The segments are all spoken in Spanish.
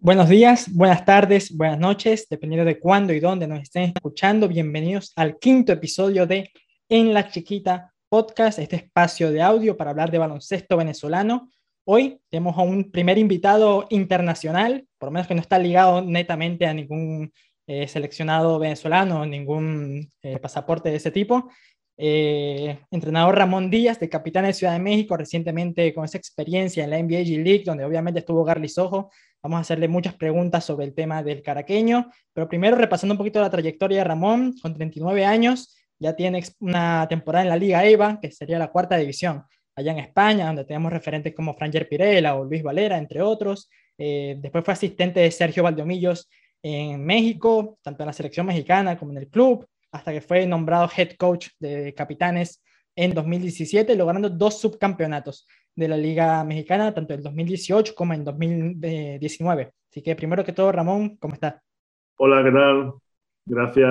Buenos días, buenas tardes, buenas noches, dependiendo de cuándo y dónde nos estén escuchando. Bienvenidos al quinto episodio de En la Chiquita Podcast, este espacio de audio para hablar de baloncesto venezolano. Hoy tenemos a un primer invitado internacional, por lo menos que no está ligado netamente a ningún eh, seleccionado venezolano, ningún eh, pasaporte de ese tipo. Eh, entrenador Ramón Díaz, de Capitán de Ciudad de México, recientemente con esa experiencia en la NBA G League, donde obviamente estuvo Garly Sojo. Vamos a hacerle muchas preguntas sobre el tema del caraqueño, pero primero repasando un poquito la trayectoria de Ramón, con 39 años, ya tiene una temporada en la Liga EVA, que sería la cuarta división, allá en España, donde tenemos referentes como Franger Pirela o Luis Valera, entre otros. Eh, después fue asistente de Sergio Valdomillos en México, tanto en la selección mexicana como en el club hasta que fue nombrado head coach de capitanes en 2017, logrando dos subcampeonatos de la Liga Mexicana, tanto en 2018 como en 2019. Así que primero que todo, Ramón, ¿cómo estás? Hola, ¿qué tal? Gracias,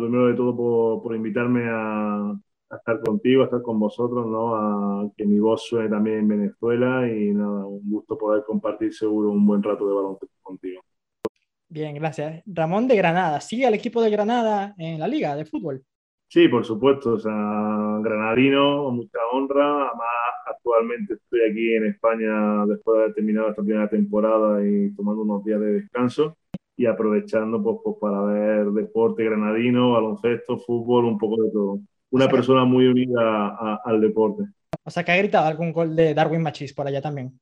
primero de todo, por, por invitarme a, a, estar contigo, a estar con vosotros, ¿no? A que mi voz suene también en Venezuela y nada, un gusto poder compartir seguro un buen rato de baloncesto contigo. Bien, gracias. Ramón de Granada, ¿sigue al equipo de Granada en la liga de fútbol? Sí, por supuesto, o sea, granadino, mucha honra. Además, actualmente estoy aquí en España después de haber terminado esta primera temporada y tomando unos días de descanso y aprovechando pues, pues para ver deporte granadino, baloncesto, fútbol, un poco de todo. Una persona muy unida al deporte. O sea, que ha gritado algún gol de Darwin Machis por allá también.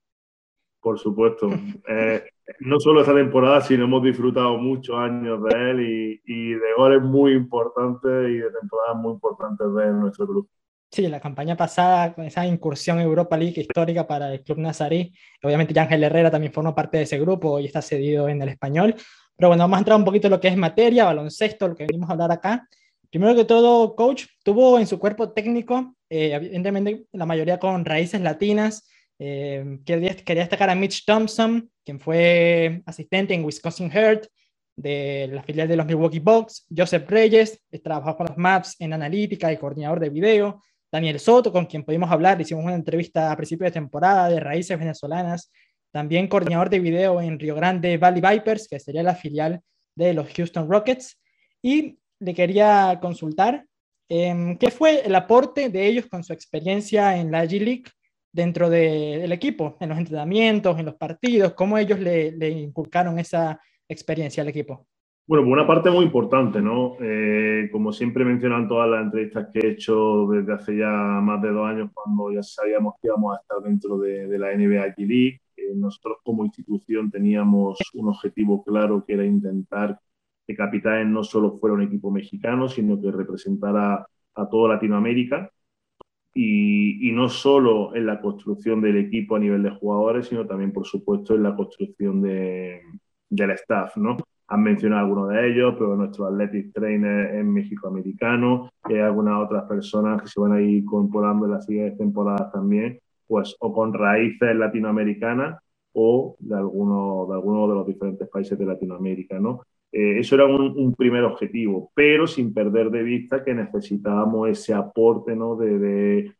Por supuesto. Eh, no solo esta temporada, sino hemos disfrutado muchos años de él y, y, de goles muy importantes y de temporadas muy importantes de nuestro club. Sí, la campaña pasada, con esa incursión Europa League histórica para el club nazarí, obviamente Ángel Herrera también formó parte de ese grupo y está cedido en el español. Pero bueno, vamos a entrar un poquito en lo que es materia, baloncesto, lo que venimos a hablar acá. Primero que todo, coach, tuvo en su cuerpo técnico, eh, evidentemente la mayoría con raíces latinas, eh, quería, destacar a Mitch Thompson, quien fue asistente en Wisconsin Heart de la filial de los Milwaukee Bucks, Joseph Reyes, trabajó con los Maps en analítica y coordinador de video, Daniel Soto, con quien pudimos hablar, hicimos una entrevista a principio de temporada de raíces venezolanas, también coordinador de video en Rio Grande Valley Vipers, que sería la filial de los Houston Rockets, y le quería consultar eh, qué fue el aporte de ellos con su experiencia en la G League dentro del equipo, en los entrenamientos, en los partidos? ¿Cómo ellos le, le inculcaron esa experiencia al equipo? Bueno, por una parte muy importante, ¿no? Eh, como siempre mencionan todas las entrevistas que he hecho desde hace ya más de dos años, cuando ya sabíamos que íbamos a estar dentro de, de la NBA G League, eh, nosotros como institución teníamos un objetivo claro que era intentar que Capitanes no solo fuera un equipo mexicano, sino que representara a toda Latinoamérica y, no solo en la construcción del equipo a nivel de jugadores, sino también, por supuesto, en la construcción de, del staff, ¿no? Han mencionado algunos de ellos, pero nuestro athletic trainer es México-americano, y hay algunas otras personas que se van a ir incorporando en las siguientes temporadas también, pues o con raíces latinoamericanas o de algunos de, algunos de los diferentes países de Latinoamérica, ¿no? Eh, eso era un, primer objetivo, pero sin perder de vista que necesitábamos ese aporte ¿no? de,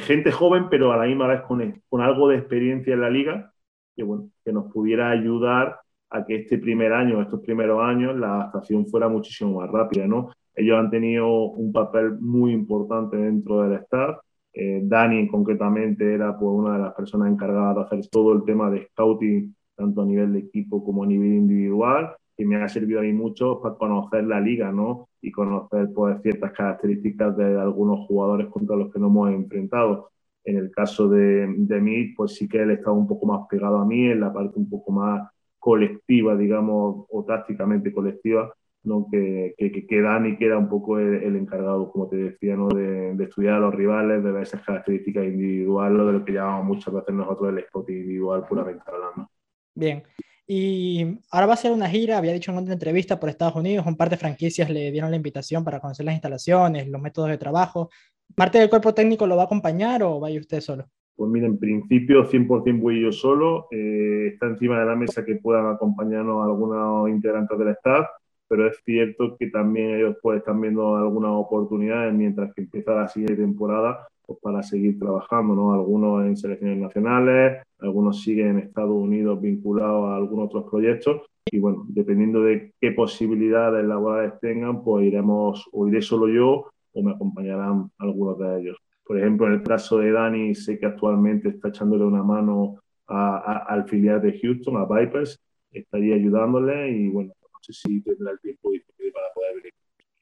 gente joven, pero a la misma vez con, algo de experiencia en la liga, que nos pudiera ayudar a que este primer año, estos primeros años, la adaptación fuera muchísimo más rápida. ¿no? Ellos han tenido un papel muy importante dentro del staff. Eh, Dani, concretamente, era pues, una de las personas encargadas de hacer todo el tema de scouting, tanto a nivel de equipo como a nivel individual que me ha servido a mí mucho para conocer la liga, ¿no? Y conocer pues, ciertas características de algunos jugadores contra los que nos hemos enfrentado. En el caso de, de mí, pues sí que él estaba un poco más pegado a mí, en la parte un poco más colectiva, digamos, o tácticamente colectiva, ¿no? que, que, que Dani un poco el, el, encargado, como te decía, ¿no? de, de, estudiar a los rivales, de ver esas características individuales, de lo que llamamos muchas veces nosotros el spot individual puramente hablando. Bien, y ahora va a ser una gira, había dicho en una entrevista por Estados Unidos, un par de franquicias le dieron la invitación para conocer las instalaciones, los métodos de trabajo. ¿Parte del cuerpo técnico lo va a acompañar o vaya usted solo? Pues mira, en principio 100% voy yo solo. Eh, está encima de la mesa que puedan acompañarnos algunos integrantes del staff, pero es cierto que también ellos pues, están viendo algunas oportunidades mientras que empieza la siguiente temporada pues, para seguir trabajando, ¿no? Algunos en selecciones nacionales, algunos siguen en Estados Unidos vinculados a algunos otros proyectos y bueno, dependiendo de qué posibilidades laborales tengan, pues iremos o iré solo yo o me acompañarán algunos de ellos. Por ejemplo, en el caso de Dani, sé que actualmente está echándole una mano al filial de Houston, a Vipers, estaría ayudándole y bueno, no sé si tendrá el tiempo disponible para poder venir.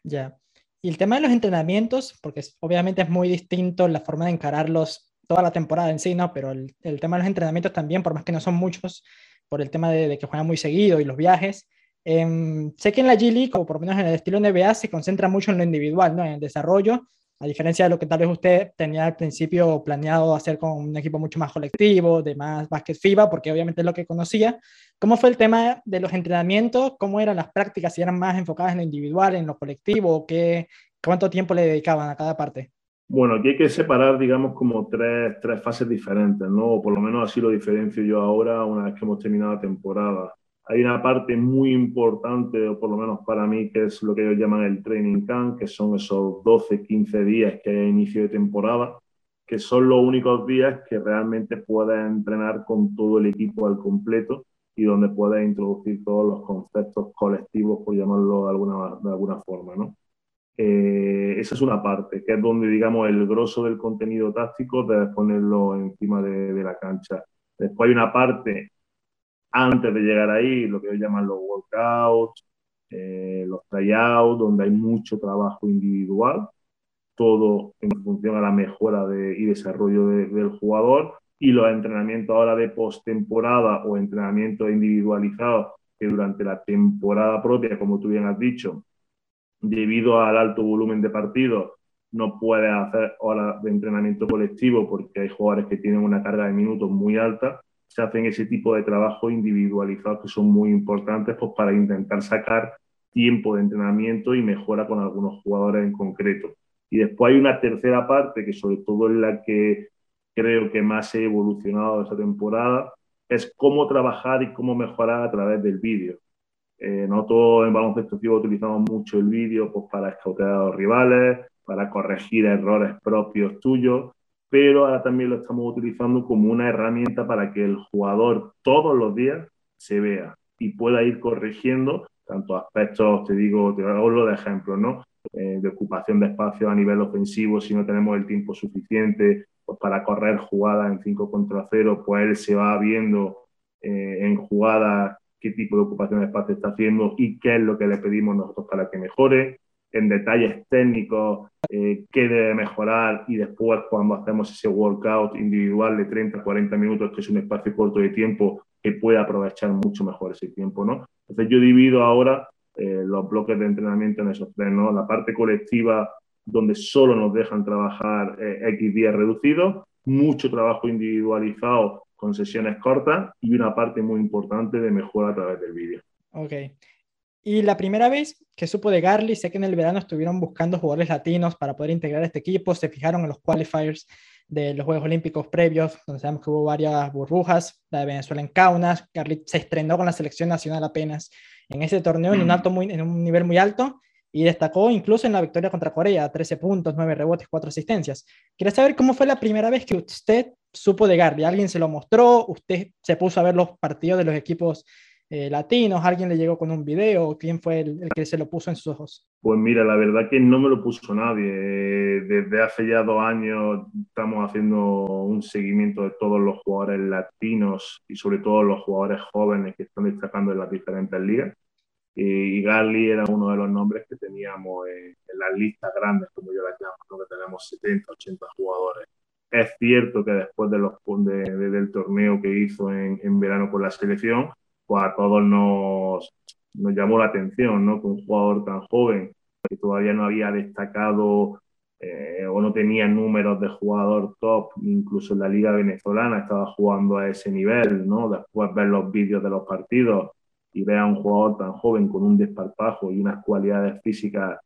Ya. Y el tema de los entrenamientos, porque obviamente es muy distinto la forma de encararlos toda la temporada en sí, ¿no? Pero el, el tema de los entrenamientos también, por más que no son muchos, por el tema de, que juegan muy seguido y los viajes. Em, sé que en la G League, o por lo menos en el estilo NBA, se concentra mucho en lo individual, ¿no? en el desarrollo, a diferencia de lo que tal vez usted tenía al principio planeado hacer con un equipo mucho más colectivo, de más básquet FIBA, porque obviamente es lo que conocía. ¿Cómo fue el tema de los entrenamientos? ¿Cómo eran las prácticas? ¿Si eran más enfocadas en lo individual, en lo colectivo? ¿Qué, ¿Cuánto tiempo le dedicaban a cada parte? Bueno, aquí hay que separar, digamos, como tres, tres fases diferentes, ¿no? O por lo menos así lo diferencio yo ahora, una vez que hemos terminado la temporada. Hay una parte muy importante, o por lo menos para mí, que es lo que ellos llaman el training camp, que son esos 12, 15 días que hay inicio de temporada, que son los únicos días que realmente puedes entrenar con todo el equipo al completo y donde puedes introducir todos los conceptos colectivos, por llamarlo de alguna, de alguna forma, ¿no? Eh, esa es una parte, que es donde, digamos, el grosso del contenido táctico debes ponerlo encima de, la cancha. Después hay una parte, antes de llegar ahí, lo que ellos llaman los workouts, eh, los tryouts, donde hay mucho trabajo individual, todo en función a la mejora de, y desarrollo del jugador, y los entrenamientos ahora de postemporada o entrenamientos individualizados que durante la temporada propia, como tú bien has dicho, debido al alto volumen de partidos, no puede hacer horas de entrenamiento colectivo porque hay jugadores que tienen una carga de minutos muy alta. Se hacen ese tipo de trabajo individualizados que son muy importantes pues, para intentar sacar tiempo de entrenamiento y mejora con algunos jugadores en concreto. Y después hay una tercera parte que sobre todo es la que creo que más he evolucionado esta temporada, es cómo trabajar y cómo mejorar a través del vídeo. Eh, nosotros en baloncesto utilizamos mucho el vídeo pues, para escautear a los rivales, para corregir errores propios tuyos, pero ahora también lo estamos utilizando como una herramienta para que el jugador todos los días se vea y pueda ir corrigiendo tanto aspectos, te digo, te hablo de ejemplos, ¿no? Eh, de ocupación de espacio a nivel ofensivo, si no tenemos el tiempo suficiente pues, para correr jugadas en 5 contra 0, pues él se va viendo eh, en jugadas qué tipo de ocupación de espacio está haciendo y qué es lo que le pedimos nosotros para que mejore, en detalles técnicos, eh, qué debe mejorar y después cuando hacemos ese workout individual de 30, 40 minutos, que es un espacio corto de tiempo, que puede aprovechar mucho mejor ese tiempo, ¿no? Entonces yo divido ahora eh, los bloques de entrenamiento en esos tres, ¿no? La parte colectiva, donde solo nos dejan trabajar eh, X días reducidos, mucho trabajo individualizado con sesiones cortas y una parte muy importante de mejora a través del vídeo. Ok. Y la primera vez que supo de Garly, sé que en el verano estuvieron buscando jugadores latinos para poder integrar este equipo, se fijaron en los qualifiers de los Juegos Olímpicos previos, donde sabemos que hubo varias burbujas, la de Venezuela en Kaunas, Garly se estrenó con la selección nacional apenas en ese torneo en un, alto muy, en un nivel muy alto y destacó incluso en la victoria contra Corea, 13 puntos, 9 rebotes, 4 asistencias. Quiero saber cómo fue la primera vez que usted supo de Garly. ¿Alguien se lo mostró? ¿Usted se puso a ver los partidos de los equipos eh, latinos? ¿Alguien le llegó con un video? ¿Quién fue el, que se lo puso en sus ojos? Pues mira, la verdad que no me lo puso nadie. Desde hace ya dos años estamos haciendo un seguimiento de todos los jugadores latinos y sobre todo los jugadores jóvenes que están destacando en las diferentes ligas y Garly era uno de los nombres que teníamos en, las listas grandes, como yo las llamo, que tenemos 70, 80 jugadores. Es cierto que después de los, de, del torneo que hizo en, en, verano con la selección, pues a todos nos, nos llamó la atención, ¿no? Que un jugador tan joven, que todavía no había destacado eh, o no tenía números de jugador top, incluso en la liga venezolana estaba jugando a ese nivel, ¿no? Después ver los vídeos de los partidos y ve a un jugador tan joven con un desparpajo y unas cualidades físicas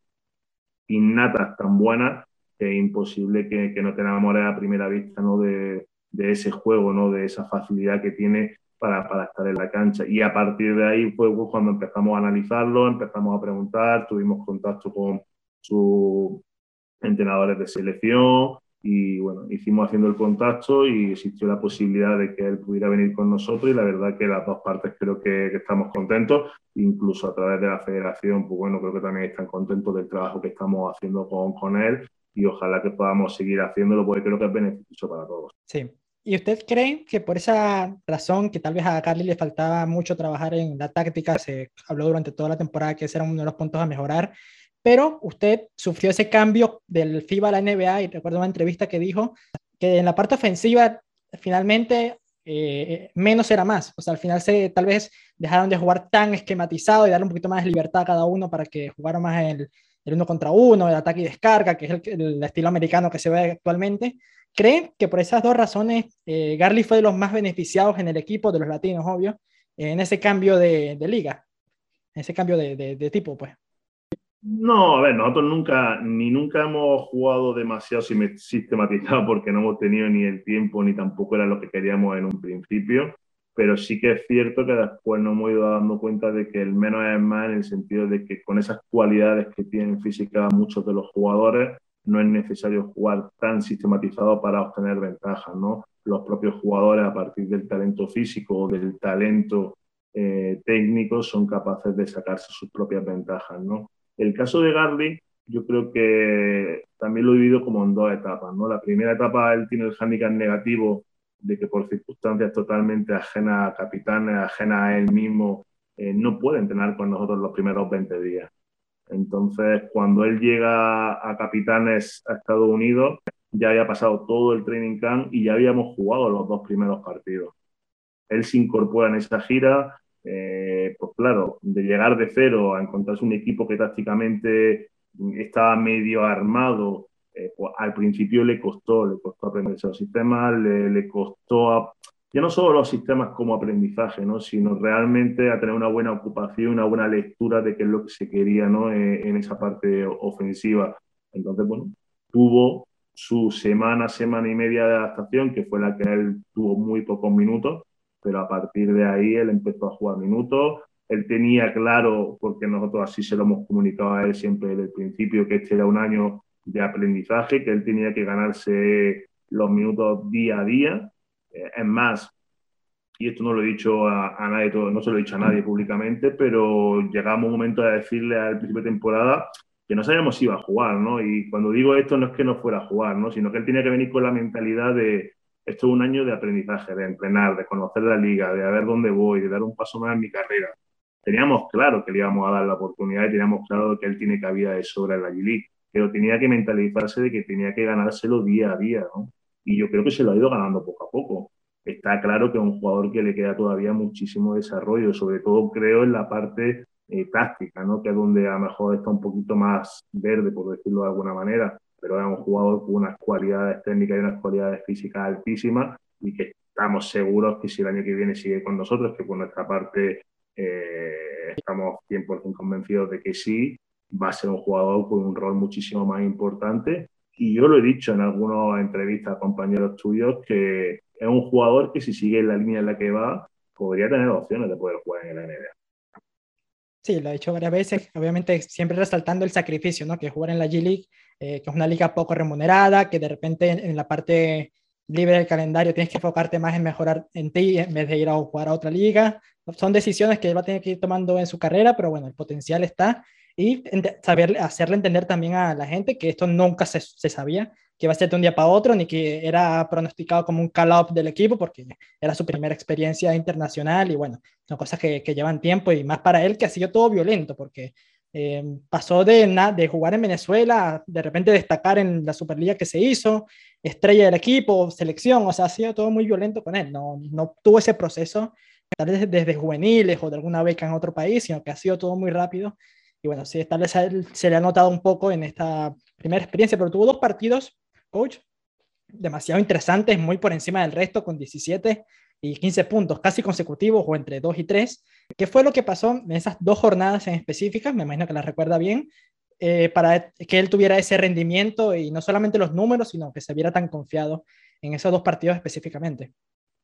innatas tan buenas, que es imposible que, que no te enamores a primera vista ¿no? de, de, ese juego, ¿no? de esa facilidad que tiene para, para, estar en la cancha. Y a partir de ahí fue cuando empezamos a analizarlo, empezamos a preguntar, tuvimos contacto con sus entrenadores de selección y bueno, hicimos haciendo el contacto y existió la posibilidad de que él pudiera venir con nosotros y la verdad que las dos partes creo que, estamos contentos, incluso a través de la federación, pues bueno, creo que también están contentos del trabajo que estamos haciendo con, con él y ojalá que podamos seguir haciéndolo porque creo que es beneficioso para todos. Sí. ¿Y usted cree que por esa razón, que tal vez a Carly le faltaba mucho trabajar en la táctica, se habló durante toda la temporada que ese era uno de los puntos a mejorar, pero usted sufrió ese cambio del FIBA a la NBA y recuerdo una entrevista que dijo que en la parte ofensiva finalmente eh, menos era más. O sea, al final se, tal vez dejaron de jugar tan esquematizado y darle un poquito más de libertad a cada uno para que jugara más el, el uno contra uno, el ataque y descarga, que es el, estilo americano que se ve actualmente. ¿Creen que por esas dos razones eh, Garly fue de los más beneficiados en el equipo de los latinos, obvio, en ese cambio de, de liga, en ese cambio de, de tipo, pues? No, a ver, nosotros nunca, ni nunca hemos jugado demasiado sistematizado porque no hemos tenido ni el tiempo ni tampoco era lo que queríamos en un principio, pero sí que es cierto que después nos hemos ido dando cuenta de que el menos es más en el sentido de que con esas cualidades que tienen física muchos de los jugadores, no es necesario jugar tan sistematizado para obtener ventajas, ¿no? Los propios jugadores a partir del talento físico o del talento eh, técnico son capaces de sacarse sus propias ventajas, ¿no? El caso de Garly, yo creo que también lo he vivido como en dos etapas. ¿no? La primera etapa él tiene el hándicap negativo de que por circunstancias totalmente ajenas a Capitanes, ajenas a él mismo, eh, no puede entrenar con nosotros los primeros 20 días. Entonces, cuando él llega a Capitanes a Estados Unidos, ya había pasado todo el training camp y ya habíamos jugado los dos primeros partidos. Él se incorpora en esa gira, eh, pues claro, de llegar de cero a encontrarse un equipo que tácticamente estaba medio armado, eh, al principio le costó, le costó aprender esos sistemas, le, costó ya no solo los sistemas como aprendizaje, ¿no? sino realmente a tener una buena ocupación, una buena lectura de qué es lo que se quería ¿no? Eh, en esa parte ofensiva. Entonces, bueno, tuvo su semana, semana y media de adaptación, que fue la que él tuvo muy pocos minutos, pero a partir de ahí él empezó a jugar minutos. Él tenía claro, porque nosotros así se lo hemos comunicado a él siempre desde el principio, que este era un año de aprendizaje, que él tenía que ganarse los minutos día a día. Eh, es más, y esto no lo he dicho a, nadie, no se lo he dicho a nadie públicamente, pero llegamos un momento de decirle al principio de temporada que no sabíamos si iba a jugar, ¿no? Y cuando digo esto no es que no fuera a jugar, ¿no? Sino que él tenía que venir con la mentalidad de, esto es un año de aprendizaje, de entrenar, de conocer la liga, de ver dónde voy, de dar un paso más en mi carrera. Teníamos claro que le íbamos a dar la oportunidad y teníamos claro que él tiene cabida de sobra en la G-League, pero tenía que mentalizarse de que tenía que ganárselo día a día, ¿no? Y yo creo que se lo ha ido ganando poco a poco. Está claro que es un jugador que le queda todavía muchísimo desarrollo, sobre todo creo en la parte eh, táctica, ¿no? Que es donde a lo mejor está un poquito más verde, por decirlo de alguna manera pero es un jugador con unas cualidades técnicas y unas cualidades físicas altísimas y que estamos seguros que si el año que viene sigue con nosotros, que por nuestra parte eh, estamos 100% convencidos de que sí, va a ser un jugador con un rol muchísimo más importante. Y yo lo he dicho en algunas entrevistas a compañeros tuyos que es un jugador que si sigue en la línea en la que va, podría tener opciones de poder jugar en la NBA. Sí, lo he dicho varias veces, obviamente siempre resaltando el sacrificio, ¿no? Que jugar en la G League, eh, que es una liga poco remunerada, que de repente en, la parte libre del calendario tienes que enfocarte más en mejorar en ti en vez de ir a jugar a otra liga. Son decisiones que él va a tener que ir tomando en su carrera, pero bueno, el potencial está y saber hacerle entender también a la gente que esto nunca se, se sabía que iba a ser de un día para otro, ni que era pronosticado como un call-up del equipo, porque era su primera experiencia internacional y bueno, son cosas que, que llevan tiempo y más para él que ha sido todo violento, porque eh, pasó de, de jugar en Venezuela, de repente destacar en la Superliga que se hizo, estrella del equipo, selección, o sea, ha sido todo muy violento con él, no, no tuvo ese proceso tal vez desde juveniles o de alguna beca en otro país, sino que ha sido todo muy rápido. Y bueno, sí, tal vez se le ha notado un poco en esta primera experiencia, pero tuvo dos partidos coach, demasiado interesantes, muy por encima del resto, con 17 y 15 puntos casi consecutivos o entre 2 y 3. ¿Qué fue lo que pasó en esas dos jornadas en específicas? Me imagino que la recuerda bien, eh, para que él tuviera ese rendimiento y no solamente los números, sino que se viera tan confiado en esos dos partidos específicamente.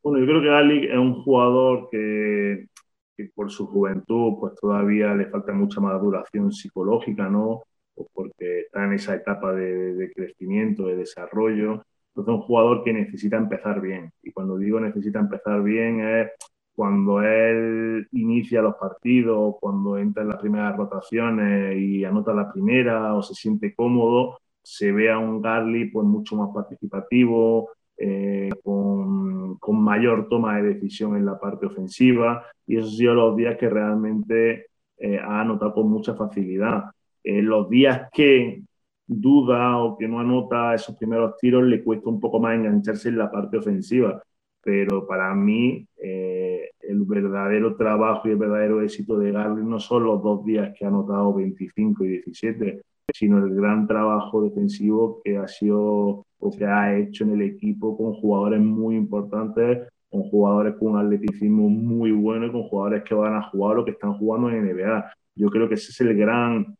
Bueno, yo creo que Ali es un jugador que, que, por su juventud pues todavía le falta mucha maduración psicológica, ¿no? pues porque está en esa etapa de, de crecimiento, de desarrollo. Entonces, un jugador que necesita empezar bien. Y cuando digo necesita empezar bien es cuando él inicia los partidos, cuando entra en las primeras rotaciones y anota la primera o se siente cómodo, se ve a un Garly pues mucho más participativo, eh, con, con, mayor toma de decisión en la parte ofensiva. Y esos han sido los días que realmente eh, ha anotado con mucha facilidad. Eh, los días que duda o que no anota esos primeros tiros le cuesta un poco más engancharse en la parte ofensiva, pero para mí el verdadero trabajo y el verdadero éxito de Garly no son los dos días que ha anotado 25 y 17, sino el gran trabajo defensivo que ha sido o que ha hecho en el equipo con jugadores muy importantes, con jugadores con un atleticismo muy bueno y con jugadores que van a jugar o que están jugando en NBA. Yo creo que ese es el gran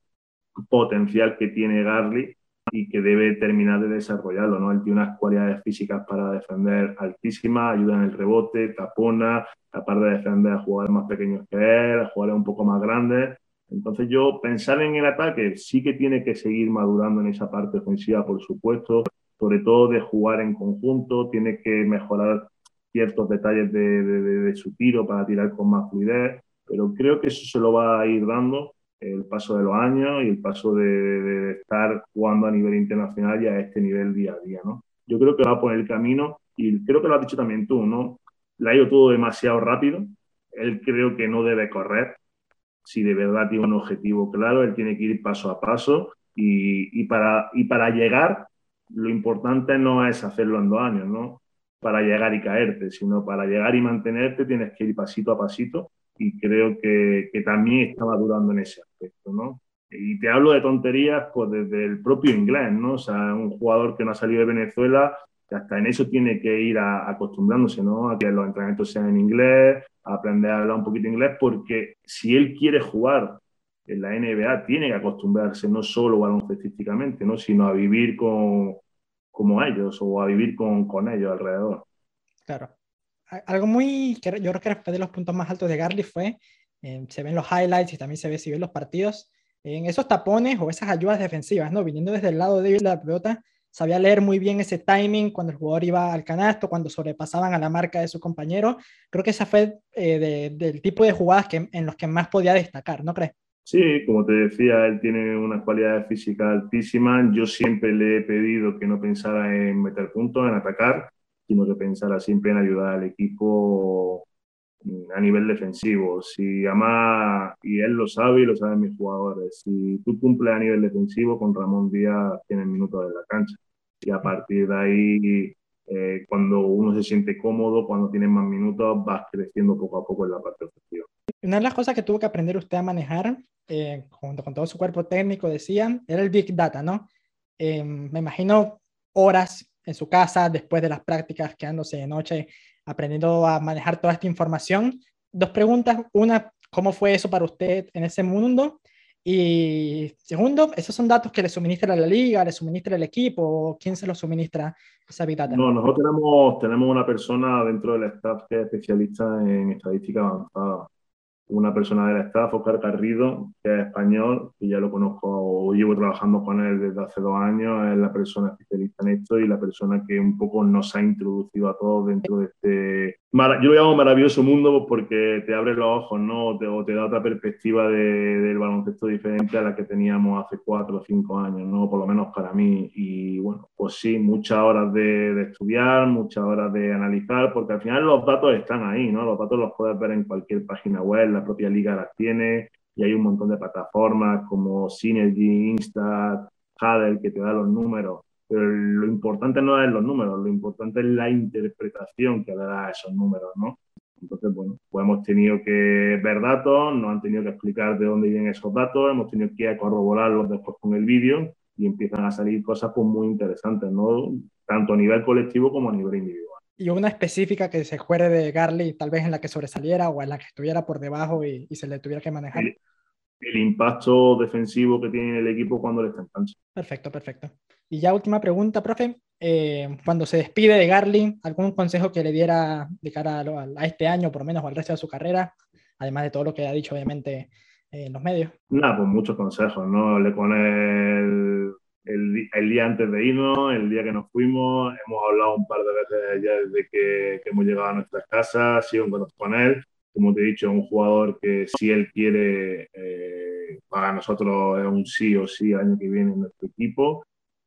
potencial que tiene Garly y que debe terminar de desarrollarlo, ¿no? Él tiene unas cualidades físicas para defender altísimas, ayuda en el rebote, tapona, capaz de defender a jugadores más pequeños que él, a jugadores un poco más grandes. Entonces yo pensar en el ataque sí que tiene que seguir madurando en esa parte ofensiva, por supuesto, sobre todo de jugar en conjunto, tiene que mejorar ciertos detalles de, su tiro para tirar con más fluidez, pero creo que eso se lo va a ir dando el paso de los años y el paso de, estar jugando a nivel internacional y a este nivel día a día, ¿no? Yo creo que va por el camino y creo que lo has dicho también tú, ¿no? Le ha ido todo demasiado rápido, él creo que no debe correr, si de verdad tiene un objetivo claro, él tiene que ir paso a paso y, y, para, y para llegar, lo importante no es hacerlo en dos años, ¿no? Para llegar y caerte, sino para llegar y mantenerte tienes que ir pasito a pasito y creo que, que también está madurando en ese aspecto, ¿no? Y te hablo de tonterías pues desde el propio inglés, ¿no? O sea, un jugador que no ha salido de Venezuela hasta en eso tiene que ir acostumbrándose, ¿no? A que los entrenamientos sean en inglés, a aprender a hablar un poquito inglés, porque si él quiere jugar en la NBA, tiene que acostumbrarse no solo baloncestísticamente, ¿no? Sino a vivir con, como ellos o a vivir con, con ellos alrededor. Claro. Algo muy, yo creo que fue de los puntos más altos de Garly fue, eh, se ven los highlights y también se ve si ven los partidos, en esos tapones o esas ayudas defensivas, ¿no? Viniendo desde el lado de la pelota, sabía leer muy bien ese timing cuando el jugador iba al canasto, cuando sobrepasaban a la marca de su compañero. Creo que esa fue eh, del tipo de jugadas que, en los que más podía destacar, ¿no crees? Sí, como te decía, él tiene unas cualidades físicas altísimas. Yo siempre le he pedido que no pensara en meter puntos, en atacar, sino que pensara siempre en ayudar al equipo a nivel defensivo. Si además, y él lo sabe y lo saben mis jugadores, si tú cumples a nivel defensivo, con Ramón Díaz tienes minutos en la cancha y a partir de ahí, eh, cuando uno se siente cómodo, cuando tiene más minutos, vas creciendo poco a poco en la parte ofensiva. Una de las cosas que tuvo que aprender usted a manejar, eh, junto con todo su cuerpo técnico, decían, era el Big Data, ¿no? Eh, me imagino horas en su casa, después de las prácticas, quedándose de noche, aprendiendo a manejar toda esta información. Dos preguntas. Una, ¿cómo fue eso para usted en ese mundo? Y segundo, ¿esos son datos que le suministra la liga, le suministra el equipo? ¿Quién se los suministra esa Big Data? No, nosotros tenemos, tenemos una persona dentro del staff que es especialista en estadística avanzada. Una persona del staff, Oscar Garrido, que es español, que ya lo conozco o llevo trabajando con él desde hace dos años, es la persona especialista en esto y la persona que un poco nos ha introducido a todos dentro de este yo lo llamo maravilloso mundo porque te abre los ojos, ¿no? O te, da otra perspectiva de, del baloncesto diferente a la que teníamos hace cuatro o cinco años, ¿no? Por lo menos para mí. Y bueno, pues sí, muchas horas de, de, estudiar, muchas horas de analizar, porque al final los datos están ahí, ¿no? Los datos los puedes ver en cualquier página web, la propia liga las tiene y hay un montón de plataformas como Synergy, Instat, Hadel que te da los números pero lo importante no es los números, lo importante es la interpretación que le da a esos números, ¿no? Entonces, bueno, pues hemos tenido que ver datos, nos han tenido que explicar de dónde vienen esos datos, hemos tenido que corroborarlos después con el vídeo y empiezan a salir cosas pues, muy interesantes, ¿no? Tanto a nivel colectivo como a nivel individual. Y una específica que se acuerde de Garley, tal vez en la que sobresaliera o en la que estuviera por debajo y, se le tuviera que manejar. El, impacto defensivo que tiene el equipo cuando le está en cancha. Perfecto, perfecto. Y ya última pregunta, profe. Eh, cuando se despide de Garly, ¿algún consejo que le diera de cara a, este año, por lo menos, o al resto de su carrera? Además de todo lo que ha dicho, obviamente, en los medios? Nada, pues muchos consejos, ¿no? Hablé con él el, día antes de irnos, el día que nos fuimos, hemos hablado un par de veces ya desde que, hemos llegado a nuestras casas, sigo en contacto con él. Como te he dicho, un jugador que si él quiere, eh, para nosotros es un sí o sí año que viene en nuestro equipo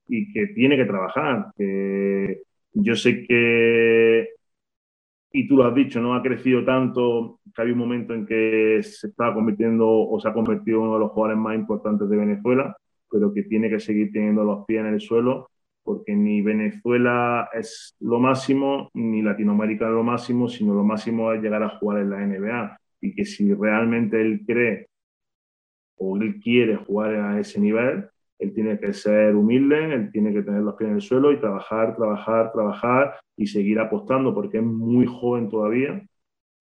y que tiene que trabajar. Que yo sé que, y tú lo has dicho, no ha crecido tanto que había un momento en que se estaba convirtiendo o se ha convertido en uno de los jugadores más importantes de Venezuela pero que tiene que seguir teniendo los pies en el suelo, porque ni Venezuela es lo máximo, ni Latinoamérica es lo máximo, sino lo máximo es llegar a jugar en la NBA. Y que si realmente él cree o él quiere jugar a ese nivel, él tiene que ser humilde, él tiene que tener los pies en el suelo y trabajar, trabajar, trabajar y seguir apostando, porque es muy joven todavía,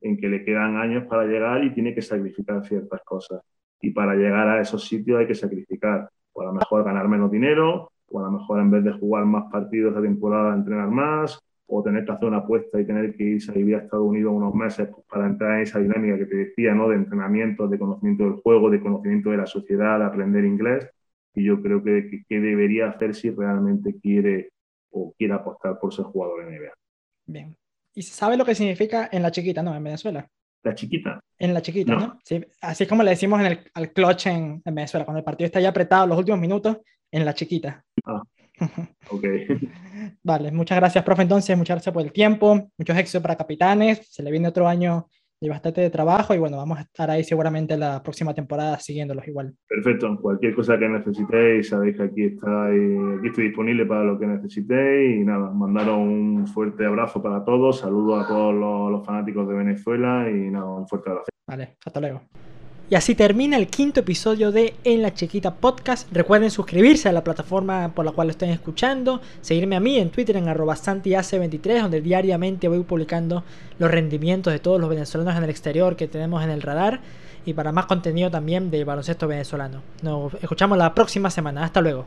en que le quedan años para llegar y tiene que sacrificar ciertas cosas. Y para llegar a esos sitios hay que sacrificar o a lo mejor ganar menos dinero, o a lo mejor en vez de jugar más partidos de temporada, entrenar más, o tener que hacer una apuesta y tener que irse a vivir a Estados Unidos unos meses pues, para entrar en esa dinámica que te decía, ¿no? De entrenamiento, de conocimiento del juego, de conocimiento de la sociedad, de aprender inglés. Y yo creo que, que, debería hacer si realmente quiere o quiere apostar por ser jugador en NBA. Bien. ¿Y sabe lo que significa en la chiquita, no? En Venezuela. La chiquita. En la chiquita, ¿no? Sí, así es como le decimos en el, al clutch en, Venezuela, cuando el partido está ya apretado los últimos minutos, en la chiquita. Ah, ok. vale, muchas gracias, profe. Entonces, muchas gracias por el tiempo. Muchos éxitos para capitanes. Se le viene otro año y bastante de trabajo y bueno, vamos a estar ahí seguramente la próxima temporada siguiéndolos igual. Perfecto, cualquier cosa que necesitéis, sabéis que aquí, está, aquí estoy disponible para lo que necesitéis y nada, mandaros un fuerte abrazo para todos, saludos a todos los, los fanáticos de Venezuela y nada, un fuerte abrazo. Vale, hasta luego. Y así termina el quinto episodio de En la Chiquita Podcast. Recuerden suscribirse a la plataforma por la cual lo estén escuchando, seguirme a mí en Twitter en arroba santiac23, donde diariamente voy publicando los rendimientos de todos los venezolanos en el exterior que tenemos en el radar y para más contenido también del baloncesto venezolano. Nos escuchamos la próxima semana. Hasta luego.